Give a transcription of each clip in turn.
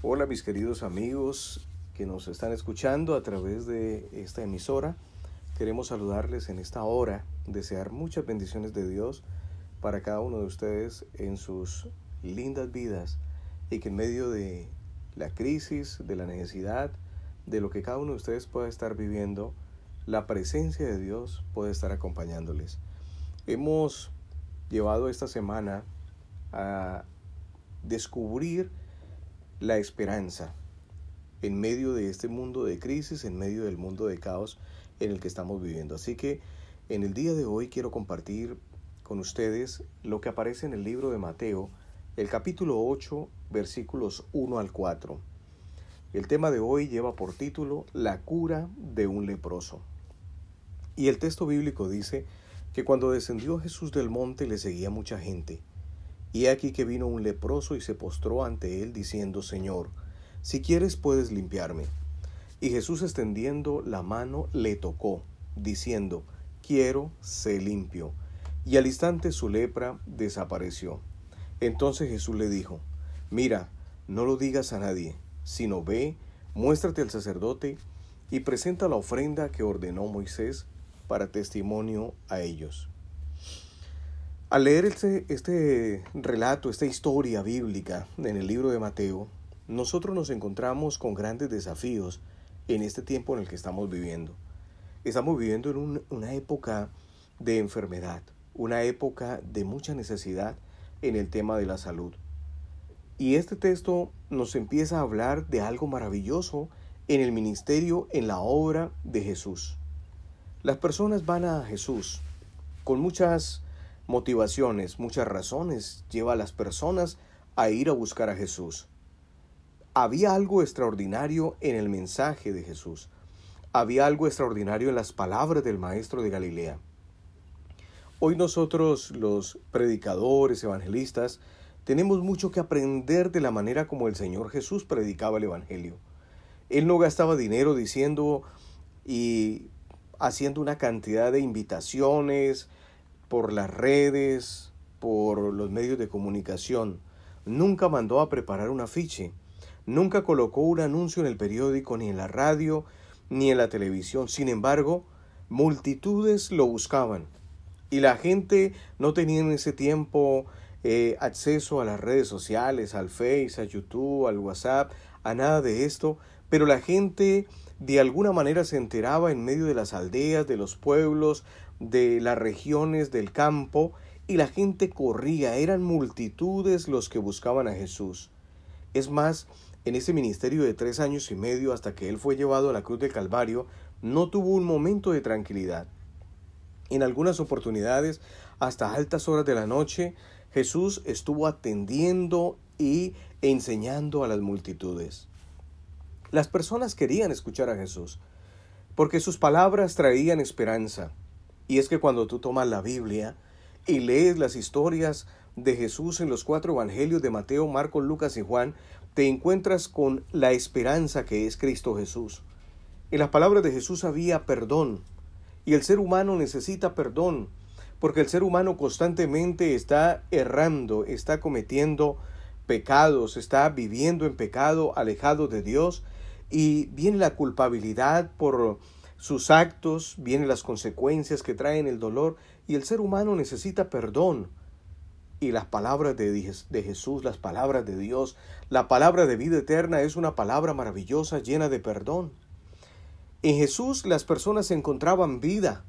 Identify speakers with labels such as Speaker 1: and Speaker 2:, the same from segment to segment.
Speaker 1: Hola mis queridos amigos que nos están escuchando a través de esta emisora. Queremos saludarles en esta hora, desear muchas bendiciones de Dios para cada uno de ustedes en sus lindas vidas y que en medio de la crisis, de la necesidad, de lo que cada uno de ustedes pueda estar viviendo, la presencia de Dios puede estar acompañándoles. Hemos llevado esta semana a descubrir la esperanza en medio de este mundo de crisis, en medio del mundo de caos en el que estamos viviendo. Así que en el día de hoy quiero compartir con ustedes lo que aparece en el libro de Mateo, el capítulo 8, versículos 1 al 4. El tema de hoy lleva por título La cura de un leproso. Y el texto bíblico dice que cuando descendió Jesús del monte le seguía mucha gente. Y aquí que vino un leproso y se postró ante él diciendo, Señor, si quieres puedes limpiarme. Y Jesús extendiendo la mano le tocó, diciendo, quiero, sé limpio. Y al instante su lepra desapareció. Entonces Jesús le dijo, mira, no lo digas a nadie, sino ve, muéstrate al sacerdote y presenta la ofrenda que ordenó Moisés para testimonio a ellos. Al leer este, este relato, esta historia bíblica en el libro de Mateo, nosotros nos encontramos con grandes desafíos en este tiempo en el que estamos viviendo. Estamos viviendo en una época de enfermedad, una época de mucha necesidad en el tema de la salud. Y este texto nos empieza a hablar de algo maravilloso en el ministerio, en la obra de Jesús. Las personas van a Jesús con muchas motivaciones, muchas razones lleva a las personas a ir a buscar a Jesús. Había algo extraordinario en el mensaje de Jesús. Había algo extraordinario en las palabras del Maestro de Galilea. Hoy nosotros, los predicadores, evangelistas, tenemos mucho que aprender de la manera como el Señor Jesús predicaba el Evangelio. Él no gastaba dinero diciendo y haciendo una cantidad de invitaciones, por las redes, por los medios de comunicación. Nunca mandó a preparar un afiche. Nunca colocó un anuncio en el periódico, ni en la radio, ni en la televisión. Sin embargo, multitudes lo buscaban. Y la gente no tenía en ese tiempo eh, acceso a las redes sociales, al Face, a YouTube, al WhatsApp, a nada de esto, pero la gente de alguna manera se enteraba en medio de las aldeas, de los pueblos, de las regiones del campo, y la gente corría, eran multitudes los que buscaban a Jesús. Es más, en ese ministerio de tres años y medio hasta que él fue llevado a la cruz del Calvario, no tuvo un momento de tranquilidad. En algunas oportunidades, hasta altas horas de la noche, Jesús estuvo atendiendo y enseñando a las multitudes. Las personas querían escuchar a Jesús, porque sus palabras traían esperanza. Y es que cuando tú tomas la Biblia y lees las historias de Jesús en los cuatro evangelios de Mateo, Marcos, Lucas y Juan, te encuentras con la esperanza que es Cristo Jesús. En las palabras de Jesús había perdón, y el ser humano necesita perdón, porque el ser humano constantemente está errando, está cometiendo pecados, está viviendo en pecado, alejado de Dios, y viene la culpabilidad por sus actos, vienen las consecuencias que traen el dolor, y el ser humano necesita perdón. Y las palabras de, de Jesús, las palabras de Dios, la palabra de vida eterna es una palabra maravillosa llena de perdón. En Jesús las personas encontraban vida,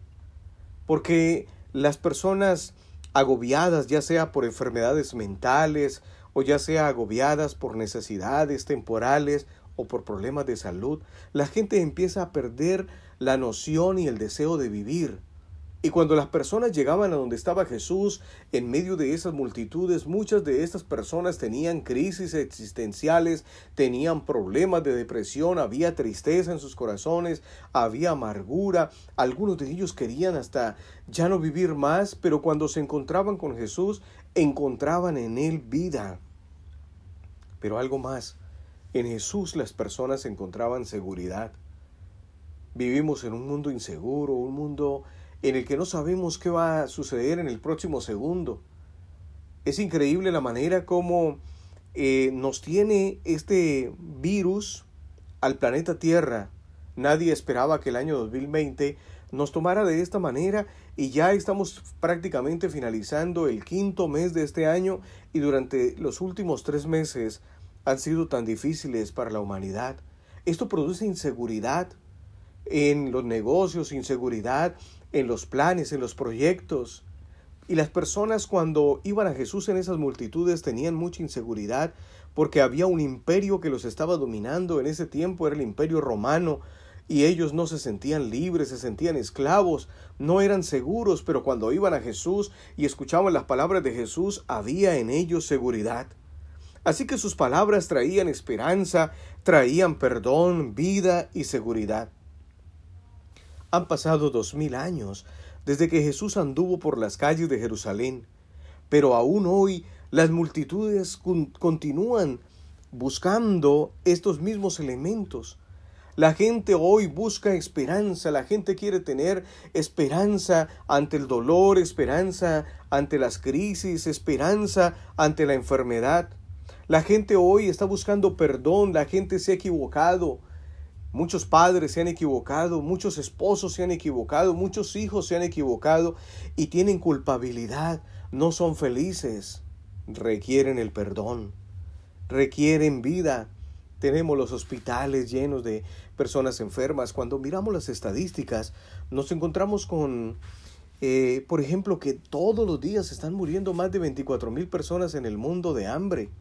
Speaker 1: porque las personas agobiadas, ya sea por enfermedades mentales, o ya sea agobiadas por necesidades temporales o por problemas de salud, la gente empieza a perder la noción y el deseo de vivir. Y cuando las personas llegaban a donde estaba Jesús, en medio de esas multitudes, muchas de estas personas tenían crisis existenciales, tenían problemas de depresión, había tristeza en sus corazones, había amargura, algunos de ellos querían hasta ya no vivir más, pero cuando se encontraban con Jesús, encontraban en Él vida. Pero algo más, en Jesús las personas encontraban seguridad. Vivimos en un mundo inseguro, un mundo en el que no sabemos qué va a suceder en el próximo segundo. Es increíble la manera como eh, nos tiene este virus al planeta Tierra. Nadie esperaba que el año 2020 nos tomara de esta manera y ya estamos prácticamente finalizando el quinto mes de este año y durante los últimos tres meses han sido tan difíciles para la humanidad. Esto produce inseguridad en los negocios, inseguridad en los planes, en los proyectos. Y las personas cuando iban a Jesús en esas multitudes tenían mucha inseguridad porque había un imperio que los estaba dominando. En ese tiempo era el imperio romano y ellos no se sentían libres, se sentían esclavos, no eran seguros, pero cuando iban a Jesús y escuchaban las palabras de Jesús, había en ellos seguridad. Así que sus palabras traían esperanza, traían perdón, vida y seguridad. Han pasado dos mil años desde que Jesús anduvo por las calles de Jerusalén, pero aún hoy las multitudes continúan buscando estos mismos elementos. La gente hoy busca esperanza, la gente quiere tener esperanza ante el dolor, esperanza ante las crisis, esperanza ante la enfermedad. La gente hoy está buscando perdón, la gente se ha equivocado. Muchos padres se han equivocado, muchos esposos se han equivocado, muchos hijos se han equivocado y tienen culpabilidad, no son felices, requieren el perdón, requieren vida, tenemos los hospitales llenos de personas enfermas. Cuando miramos las estadísticas, nos encontramos con, eh, por ejemplo, que todos los días están muriendo más de 24 mil personas en el mundo de hambre.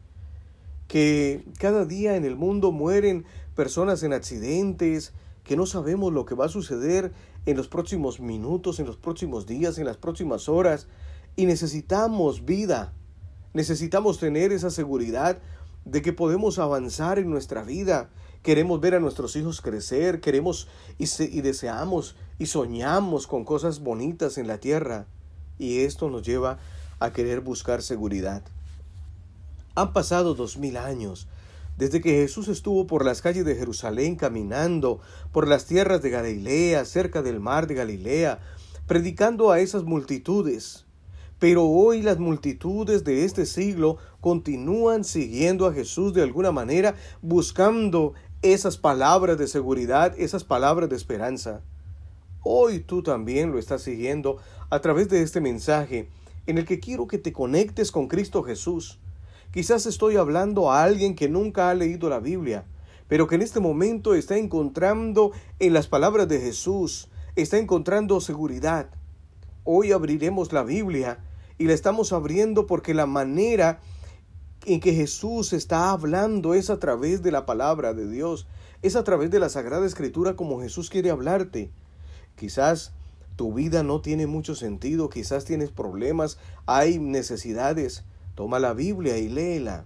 Speaker 1: Que cada día en el mundo mueren personas en accidentes, que no sabemos lo que va a suceder en los próximos minutos, en los próximos días, en las próximas horas. Y necesitamos vida. Necesitamos tener esa seguridad de que podemos avanzar en nuestra vida. Queremos ver a nuestros hijos crecer, queremos y, y, deseamos y soñamos con cosas bonitas en la tierra. Y esto nos lleva a querer buscar seguridad. Han pasado dos mil años desde que Jesús estuvo por las calles de Jerusalén caminando por las tierras de Galilea, cerca del mar de Galilea, predicando a esas multitudes. Pero hoy las multitudes de este siglo continúan siguiendo a Jesús de alguna manera, buscando esas palabras de seguridad, esas palabras de esperanza. Hoy tú también lo estás siguiendo a través de este mensaje en el que quiero que te conectes con Cristo Jesús. Quizás estoy hablando a alguien que nunca ha leído la Biblia, pero que en este momento está encontrando en las palabras de Jesús, está encontrando seguridad. Hoy abriremos la Biblia y la estamos abriendo porque la manera en que Jesús está hablando es a través de la palabra de Dios, es a través de la Sagrada Escritura como Jesús quiere hablarte. Quizás tu vida no tiene mucho sentido, quizás tienes problemas, hay necesidades. Toma la Biblia y léela.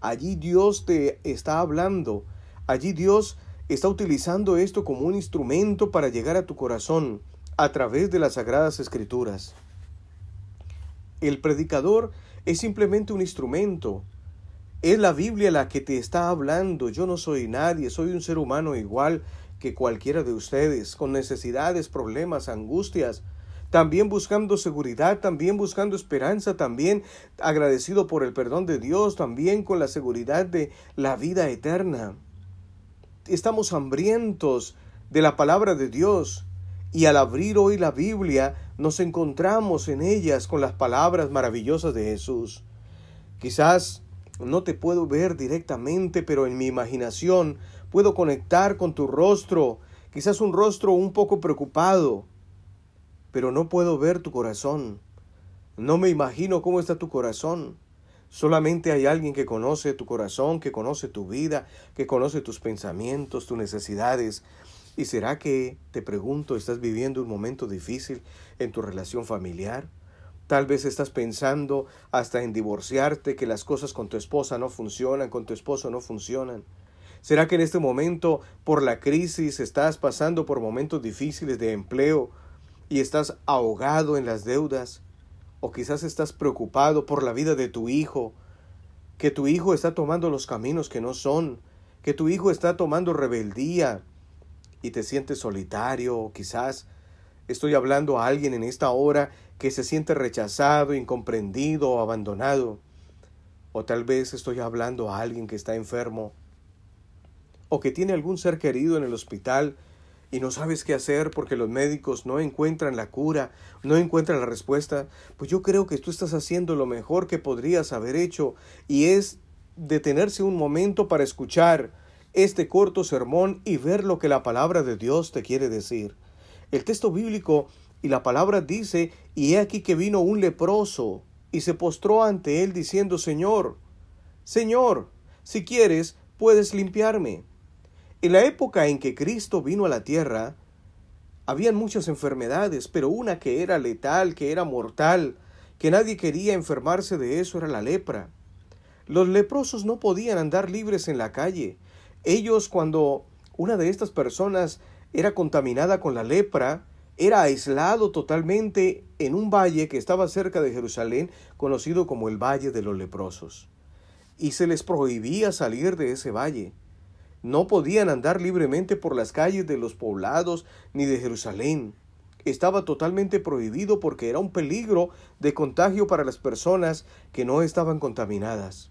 Speaker 1: Allí Dios te está hablando, allí Dios está utilizando esto como un instrumento para llegar a tu corazón a través de las Sagradas Escrituras. El predicador es simplemente un instrumento. Es la Biblia la que te está hablando. Yo no soy nadie, soy un ser humano igual que cualquiera de ustedes, con necesidades, problemas, angustias, también buscando seguridad, también buscando esperanza, también agradecido por el perdón de Dios, también con la seguridad de la vida eterna. Estamos hambrientos de la palabra de Dios y al abrir hoy la Biblia nos encontramos en ellas con las palabras maravillosas de Jesús. Quizás no te puedo ver directamente, pero en mi imaginación puedo conectar con tu rostro, quizás un rostro un poco preocupado, pero no puedo ver tu corazón. No me imagino cómo está tu corazón. Solamente hay alguien que conoce tu corazón, que conoce tu vida, que conoce tus pensamientos, tus necesidades, ¿Y será que, te pregunto, estás viviendo un momento difícil en tu relación familiar? Tal vez estás pensando hasta en divorciarte, que las cosas con tu esposa no funcionan, con tu esposo no funcionan. ¿Será que en este momento, por la crisis, estás pasando por momentos difíciles de empleo y estás ahogado en las deudas? ¿O quizás estás preocupado por la vida de tu hijo, que tu hijo está tomando los caminos que no son, que tu hijo está tomando rebeldía, y te sientes solitario, quizás estoy hablando a alguien en esta hora que se siente rechazado, incomprendido o abandonado. O tal vez estoy hablando a alguien que está enfermo o que tiene algún ser querido en el hospital y no sabes qué hacer porque los médicos no encuentran la cura, no encuentran la respuesta, pues yo creo que tú estás haciendo lo mejor que podrías haber hecho y es detenerse un momento para escuchar este corto sermón y ver lo que la palabra de Dios te quiere decir. El texto bíblico y la palabra dice, y he aquí que vino un leproso y se postró ante él diciendo, Señor, Señor, si quieres, puedes limpiarme. En la época en que Cristo vino a la tierra, habían muchas enfermedades, pero una que era letal, que era mortal, que nadie quería enfermarse de eso era la lepra. Los leprosos no podían andar libres en la calle. Ellos cuando una de estas personas era contaminada con la lepra, era aislado totalmente en un valle que estaba cerca de Jerusalén, conocido como el Valle de los Leprosos. Y se les prohibía salir de ese valle. No podían andar libremente por las calles de los poblados ni de Jerusalén. Estaba totalmente prohibido porque era un peligro de contagio para las personas que no estaban contaminadas.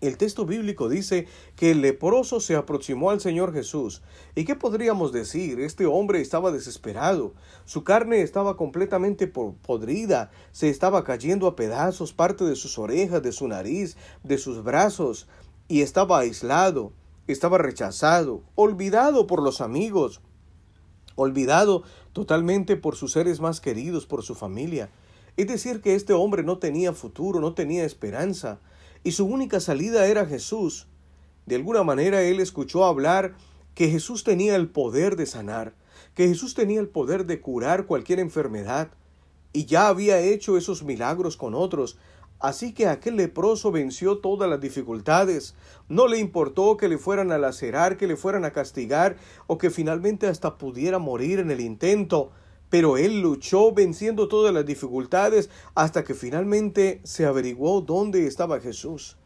Speaker 1: El texto bíblico dice que el leproso se aproximó al Señor Jesús. ¿Y qué podríamos decir? Este hombre estaba desesperado. Su carne estaba completamente podrida, se estaba cayendo a pedazos parte de sus orejas, de su nariz, de sus brazos, y estaba aislado estaba rechazado, olvidado por los amigos, olvidado totalmente por sus seres más queridos, por su familia. Es decir, que este hombre no tenía futuro, no tenía esperanza, y su única salida era Jesús. De alguna manera él escuchó hablar que Jesús tenía el poder de sanar, que Jesús tenía el poder de curar cualquier enfermedad, y ya había hecho esos milagros con otros, Así que aquel leproso venció todas las dificultades. No le importó que le fueran a lacerar, que le fueran a castigar o que finalmente hasta pudiera morir en el intento. Pero él luchó venciendo todas las dificultades hasta que finalmente se averiguó dónde estaba Jesús.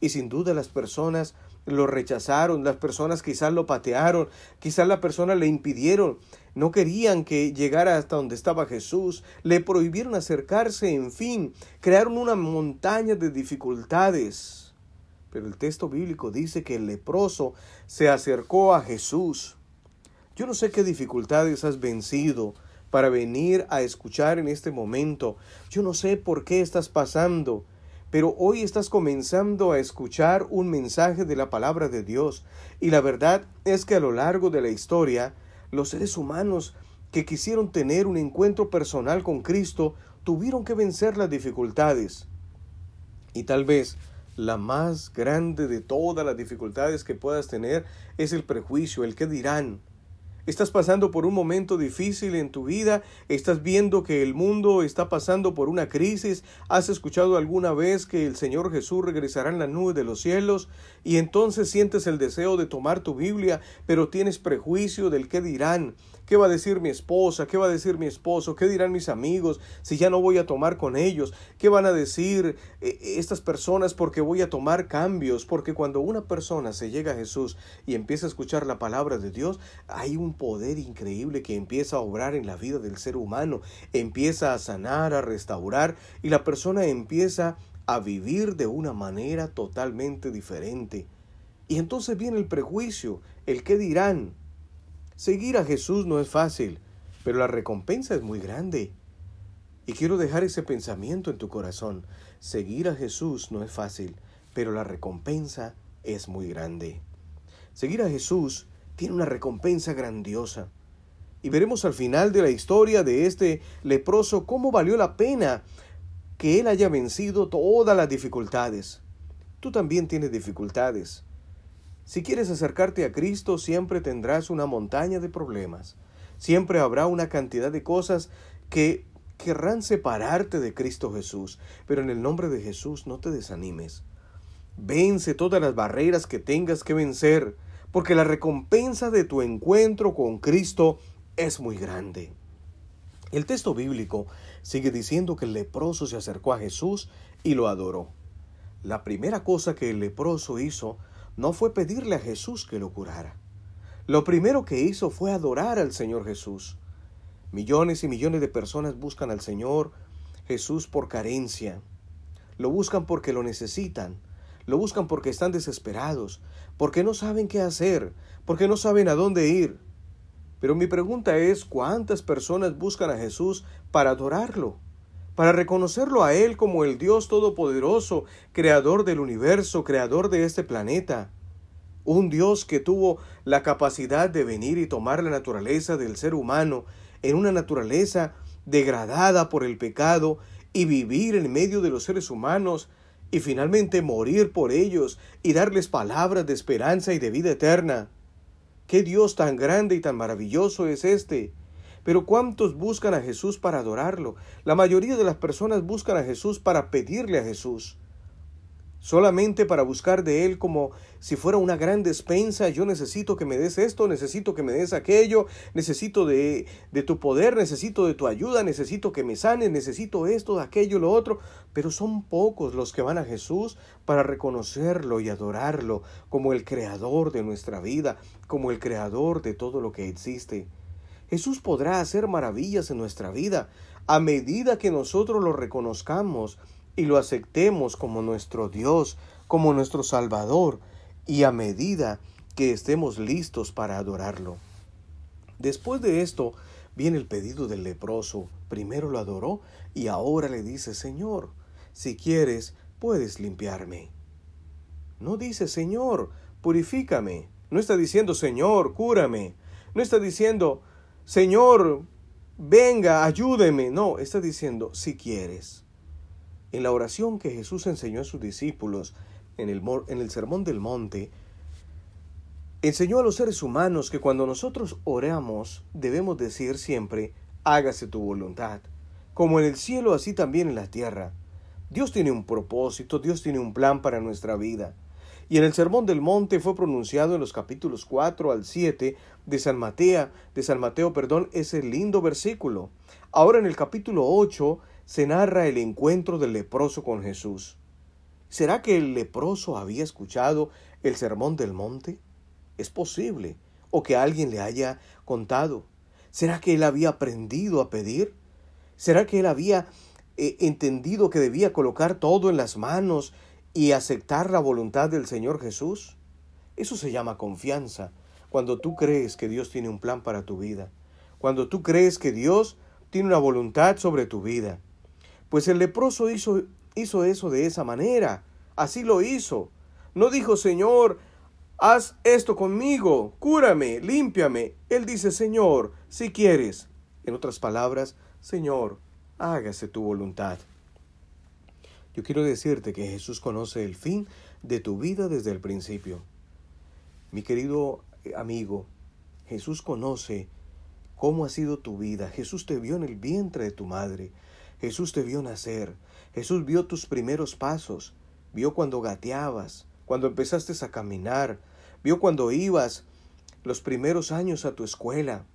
Speaker 1: Y sin duda las personas lo rechazaron, las personas quizás lo patearon, quizás la persona le impidieron, no querían que llegara hasta donde estaba Jesús, le prohibieron acercarse, en fin, crearon una montaña de dificultades. Pero el texto bíblico dice que el leproso se acercó a Jesús. Yo no sé qué dificultades has vencido para venir a escuchar en este momento. Yo no sé por qué estás pasando pero hoy estás comenzando a escuchar un mensaje de la palabra de Dios. Y la verdad es que a lo largo de la historia, los seres humanos que quisieron tener un encuentro personal con Cristo tuvieron que vencer las dificultades. Y tal vez la más grande de todas las dificultades que puedas tener es el prejuicio, el que dirán. Estás pasando por un momento difícil en tu vida, estás viendo que el mundo está pasando por una crisis, has escuchado alguna vez que el Señor Jesús regresará en la nube de los cielos y entonces sientes el deseo de tomar tu Biblia, pero tienes prejuicio del qué dirán, ¿Qué va a decir mi esposa? ¿Qué va a decir mi esposo? ¿Qué dirán mis amigos si ya no voy a tomar con ellos? ¿Qué van a decir eh, estas personas porque voy a tomar cambios? Porque cuando una persona se llega a Jesús y empieza a escuchar la palabra de Dios, hay un poder increíble que empieza a obrar en la vida del ser humano, empieza a sanar, a restaurar y la persona empieza a vivir de una manera totalmente diferente. Y entonces viene el prejuicio, el qué dirán, Seguir a Jesús no es fácil, pero la recompensa es muy grande. Y quiero dejar ese pensamiento en tu corazón. Seguir a Jesús no es fácil, pero la recompensa es muy grande. Seguir a Jesús tiene una recompensa grandiosa. Y veremos al final de la historia de este leproso cómo valió la pena que él haya vencido todas las dificultades. Tú también tienes dificultades. Si quieres acercarte a Cristo, siempre tendrás una montaña de problemas. Siempre habrá una cantidad de cosas que querrán separarte de Cristo Jesús. Pero en el nombre de Jesús no te desanimes. Vence todas las barreras que tengas que vencer, porque la recompensa de tu encuentro con Cristo es muy grande. El texto bíblico sigue diciendo que el leproso se acercó a Jesús y lo adoró. La primera cosa que el leproso hizo no fue pedirle a Jesús que lo curara. Lo primero que hizo fue adorar al Señor Jesús. Millones y millones de personas buscan al Señor Jesús por carencia. lo buscan porque lo necesitan, lo buscan porque están desesperados, porque no saben qué hacer, porque no saben a dónde ir. Pero mi pregunta es, ¿cuántas personas buscan a Jesús para adorarlo? Para reconocerlo a Él como el Dios Todopoderoso, Creador del universo, Creador de este planeta. Un Dios que tuvo la capacidad de venir y tomar la naturaleza del ser humano en una naturaleza degradada por el pecado y vivir en medio de los seres humanos y finalmente morir por ellos y darles palabras de esperanza y de vida eterna. ¿Qué Dios tan grande y tan maravilloso es este? Pero ¿cuántos buscan a Jesús para adorarlo? La mayoría de las personas buscan a Jesús para pedirle a Jesús solamente para buscar de Él como si fuera una gran despensa, yo necesito que me des esto, necesito que me des aquello, necesito de, de tu poder, necesito de tu ayuda, necesito que me sanes, necesito esto, aquello, lo otro, pero son pocos los que van a Jesús para reconocerlo y adorarlo como el creador de nuestra vida, como el creador de todo lo que existe. Jesús podrá hacer maravillas en nuestra vida a medida que nosotros lo reconozcamos y lo aceptemos como nuestro Dios, como nuestro Salvador, y a medida que estemos listos para adorarlo. Después de esto viene el pedido del leproso. Primero lo adoró y ahora le dice, Señor, si quieres, puedes limpiarme. No dice, Señor, purifícame. No está diciendo, Señor, cúrame. No está diciendo, Señor, venga, ayúdeme. No, está diciendo, si quieres. En la oración que Jesús enseñó a sus discípulos en el, en el Sermón del Monte, enseñó a los seres humanos que cuando nosotros oramos debemos decir siempre, hágase tu voluntad, como en el cielo así también en la tierra. Dios tiene un propósito, Dios tiene un plan para nuestra vida. Y en el Sermón del Monte fue pronunciado en los capítulos 4 al 7 de San Mateo, de San Mateo, perdón, ese lindo versículo. Ahora en el capítulo 8 se narra el encuentro del leproso con Jesús. ¿Será que el leproso había escuchado el sermón del monte? Es posible, o que alguien le haya contado. ¿Será que él había aprendido a pedir? ¿Será que él había eh, entendido que debía colocar todo en las manos y aceptar la voluntad del Señor Jesús? Eso se llama confianza, cuando tú crees que Dios tiene un plan para tu vida, cuando tú crees que Dios tiene una voluntad sobre tu vida. Pues el leproso hizo, hizo eso de esa manera. Así lo hizo. No dijo, Señor, haz esto conmigo, cúrame, límpiame. Él dice, Señor, si quieres. En otras palabras, Señor, hágase tu voluntad. Yo quiero decirte que Jesús conoce el fin de tu vida desde el principio. Mi querido amigo, Jesús conoce cómo ha sido tu vida. Jesús te vio en el vientre de tu madre. Jesús te vio nacer, Jesús vio tus primeros pasos, vio cuando gateabas, cuando empezaste a caminar, vio cuando ibas los primeros años a tu escuela,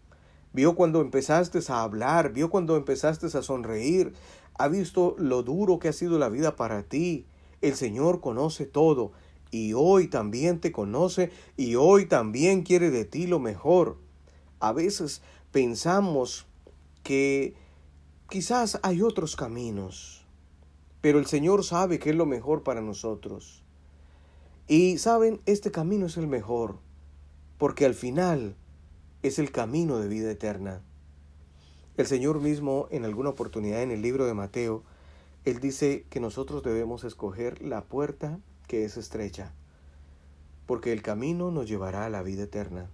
Speaker 1: vio cuando empezaste a hablar, vio cuando empezaste a sonreír, ha visto lo duro que ha sido la vida para ti. El Señor conoce todo y hoy también te conoce y hoy también quiere de ti lo mejor. A veces pensamos que Quizás hay otros caminos, pero el Señor sabe que es lo mejor para nosotros. Y saben, este camino es el mejor, porque al final es el camino de vida eterna. El Señor mismo, en alguna oportunidad en el libro de Mateo, Él dice que nosotros debemos escoger la puerta que es estrecha, porque el camino nos llevará a la vida eterna.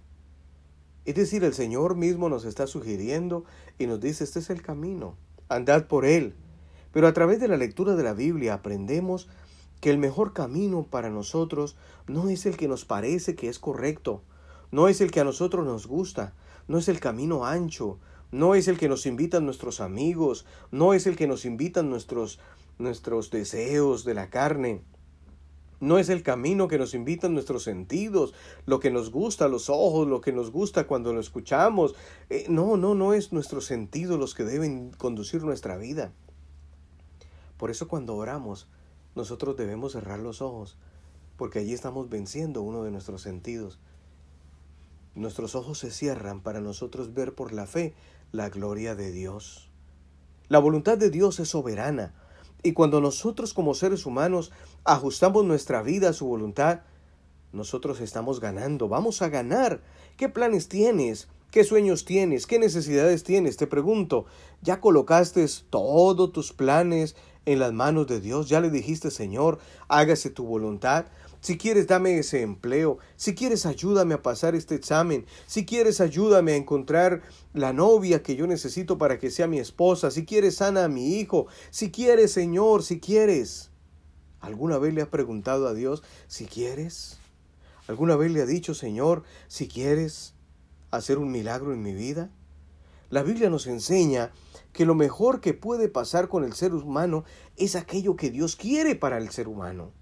Speaker 1: Es decir, el Señor mismo nos está sugiriendo y nos dice, este es el camino andad por él. Pero a través de la lectura de la Biblia aprendemos que el mejor camino para nosotros no es el que nos parece que es correcto, no es el que a nosotros nos gusta, no es el camino ancho, no es el que nos invitan nuestros amigos, no es el que nos invitan nuestros nuestros deseos de la carne. No es el camino que nos invitan nuestros sentidos, lo que nos gusta, los ojos, lo que nos gusta cuando lo escuchamos. Eh, no, no, no es nuestros sentidos los que deben conducir nuestra vida. Por eso cuando oramos, nosotros debemos cerrar los ojos, porque allí estamos venciendo uno de nuestros sentidos. Nuestros ojos se cierran para nosotros ver por la fe la gloria de Dios. La voluntad de Dios es soberana Y cuando nosotros como seres humanos ajustamos nuestra vida a su voluntad, nosotros estamos ganando, vamos a ganar. ¿Qué planes tienes? ¿Qué sueños tienes? ¿Qué necesidades tienes? Te pregunto, ¿ya colocaste todos tus planes en las manos de Dios? ¿Ya le dijiste, Señor, hágase tu voluntad? Si quieres, dame ese empleo. Si quieres, ayúdame a pasar este examen. Si quieres, ayúdame a encontrar la novia que yo necesito para que sea mi esposa. Si quieres, sana a mi hijo. Si quieres, Señor, si quieres. ¿Alguna vez le has preguntado a Dios si quieres? ¿Alguna vez le ha dicho, Señor, si quieres? hacer un milagro en mi vida? La Biblia nos enseña que lo mejor que puede pasar con el ser humano es aquello que Dios quiere para el ser humano.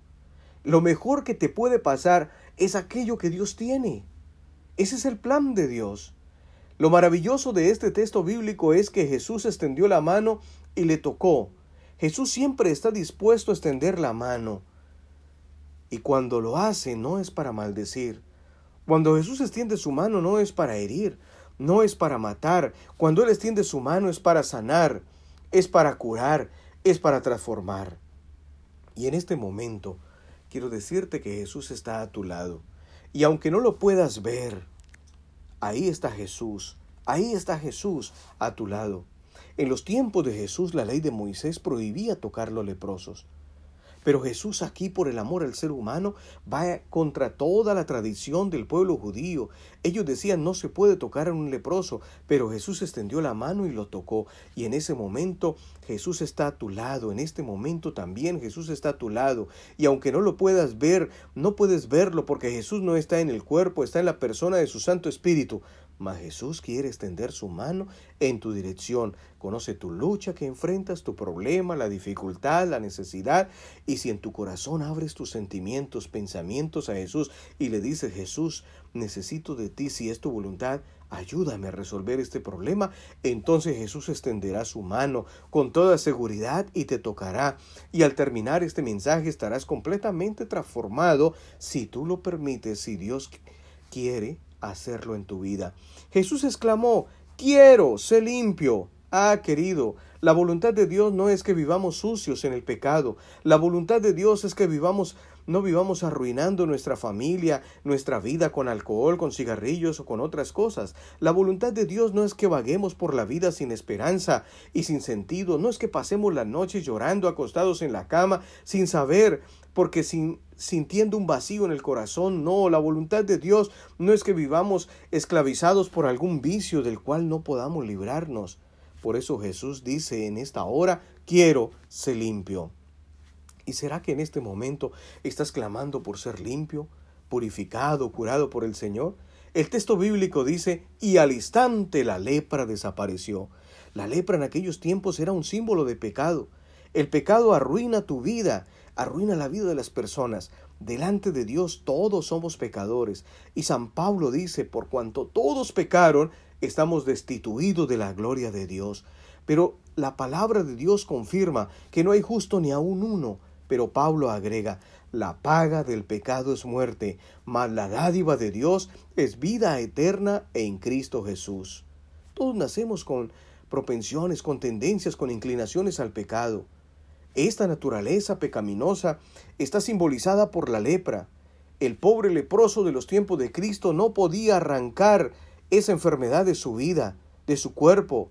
Speaker 1: Lo mejor que te puede pasar es aquello que Dios tiene. Ese es el plan de Dios. Lo maravilloso de este texto bíblico es que Jesús extendió la mano y le tocó. Jesús siempre está dispuesto a extender la mano. Y cuando lo hace no es para maldecir, cuando Jesús extiende su mano no es para herir, no es para matar. Cuando Él extiende su mano es para sanar, es para curar, es para transformar. Y en este momento quiero decirte que Jesús está a tu lado. Y aunque no lo puedas ver, ahí está Jesús, ahí está Jesús a tu lado. En los tiempos de Jesús la ley de Moisés prohibía tocar los leprosos. Pero Jesús aquí, por el amor al ser humano, va contra toda la tradición del pueblo judío. Ellos decían no se puede tocar a un leproso, pero Jesús extendió la mano y lo tocó. Y en ese momento Jesús está a tu lado, en este momento también Jesús está a tu lado. Y aunque no lo puedas ver, no puedes verlo porque Jesús no está en el cuerpo, está en la persona de su Santo Espíritu. Mas Jesús quiere extender su mano en tu dirección. Conoce tu lucha que enfrentas, tu problema, la dificultad, la necesidad. Y si en tu corazón abres tus sentimientos, pensamientos a Jesús y le dices, Jesús, necesito de ti, si es tu voluntad, ayúdame a resolver este problema, entonces Jesús extenderá su mano con toda seguridad y te tocará. Y al terminar este mensaje estarás completamente transformado si tú lo permites, si Dios quiere hacerlo en tu vida. Jesús exclamó, quiero, sé limpio. Ah, querido, la voluntad de Dios no es que vivamos sucios en el pecado. La voluntad de Dios es que vivamos no vivamos arruinando nuestra familia, nuestra vida con alcohol, con cigarrillos o con otras cosas. La voluntad de Dios no es que vaguemos por la vida sin esperanza y sin sentido, no es que pasemos la noche llorando acostados en la cama sin saber, porque sin, sintiendo un vacío en el corazón. No, la voluntad de Dios no es que vivamos esclavizados por algún vicio del cual no podamos librarnos. Por eso Jesús dice en esta hora, quiero ser limpio. ¿Y será que en este momento estás clamando por ser limpio, purificado, curado por el Señor? El texto bíblico dice, y al instante la lepra desapareció. La lepra en aquellos tiempos era un símbolo de pecado. El pecado arruina tu vida, arruina la vida de las personas. Delante de Dios todos somos pecadores. Y San Pablo dice, por cuanto todos pecaron, estamos destituidos de la gloria de Dios. Pero la palabra de Dios confirma que no hay justo ni aún uno. Pero Pablo agrega, la paga del pecado es muerte, mas la dádiva de Dios es vida eterna en Cristo Jesús. Todos nacemos con propensiones, con tendencias, con inclinaciones al pecado. Esta naturaleza pecaminosa está simbolizada por la lepra. El pobre leproso de los tiempos de Cristo no podía arrancar esa enfermedad de su vida, de su cuerpo.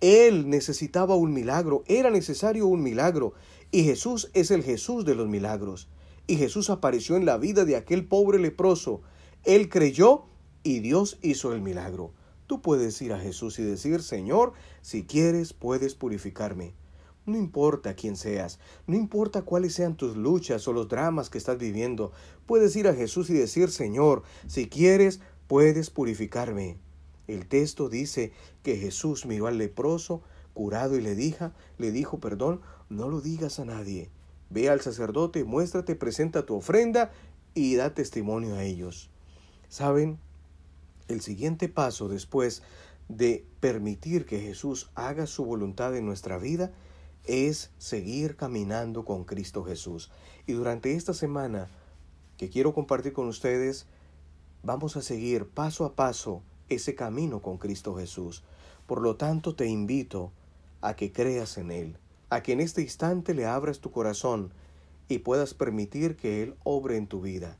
Speaker 1: Él necesitaba un milagro, era necesario un milagro, y Jesús es el Jesús de los milagros. Y Jesús apareció en la vida de aquel pobre leproso. Él creyó y Dios hizo el milagro. Tú puedes ir a Jesús y decir, Señor, si quieres, puedes purificarme. No importa quién seas, no importa cuáles sean tus luchas o los dramas que estás viviendo, puedes ir a Jesús y decir, Señor, si quieres, puedes purificarme. El texto dice que Jesús miró al leproso, curado, y le dijo, le dijo, perdón, no lo digas a nadie. Ve al sacerdote, muéstrate, presenta tu ofrenda y da testimonio a ellos. ¿Saben? El siguiente paso después de permitir que Jesús haga su voluntad en nuestra vida es seguir caminando con Cristo Jesús. Y durante esta semana que quiero compartir con ustedes, Vamos a seguir paso a paso ese camino con Cristo Jesús. Por lo tanto, te invito a que creas en Él, a que en este instante le abras tu corazón y puedas permitir que Él obre en tu vida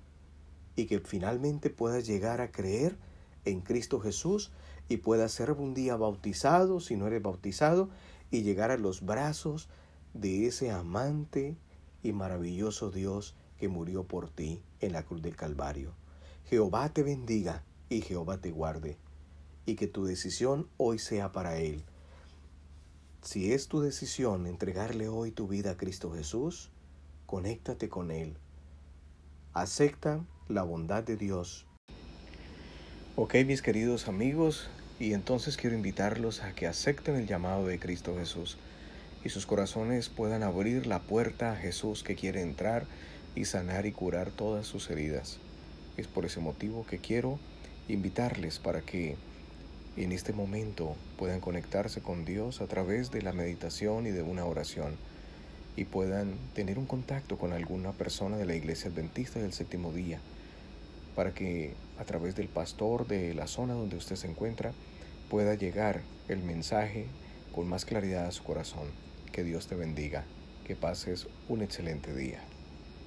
Speaker 1: y que finalmente puedas llegar a creer en Cristo Jesús y puedas ser un día bautizado si no eres bautizado y llegar a los brazos de ese amante y maravilloso Dios que murió por ti en la cruz del Calvario. Jehová te bendiga y Jehová te guarde, y que tu decisión hoy sea para Él. Si es tu decisión entregarle hoy tu vida a Cristo Jesús, conéctate con Él. Acepta la bondad de Dios. Ok, mis queridos amigos, y entonces quiero invitarlos a que acepten el llamado de Cristo Jesús y sus corazones puedan abrir la puerta a Jesús que quiere entrar y sanar y curar todas sus heridas. Es por ese motivo que quiero invitarles para que en este momento puedan conectarse con Dios a través de la meditación y de una oración y puedan tener un contacto con alguna persona de la iglesia adventista del séptimo día para que a través del pastor de la zona donde usted se encuentra pueda llegar el mensaje con más claridad a su corazón. Que Dios te bendiga. Que pases un excelente día.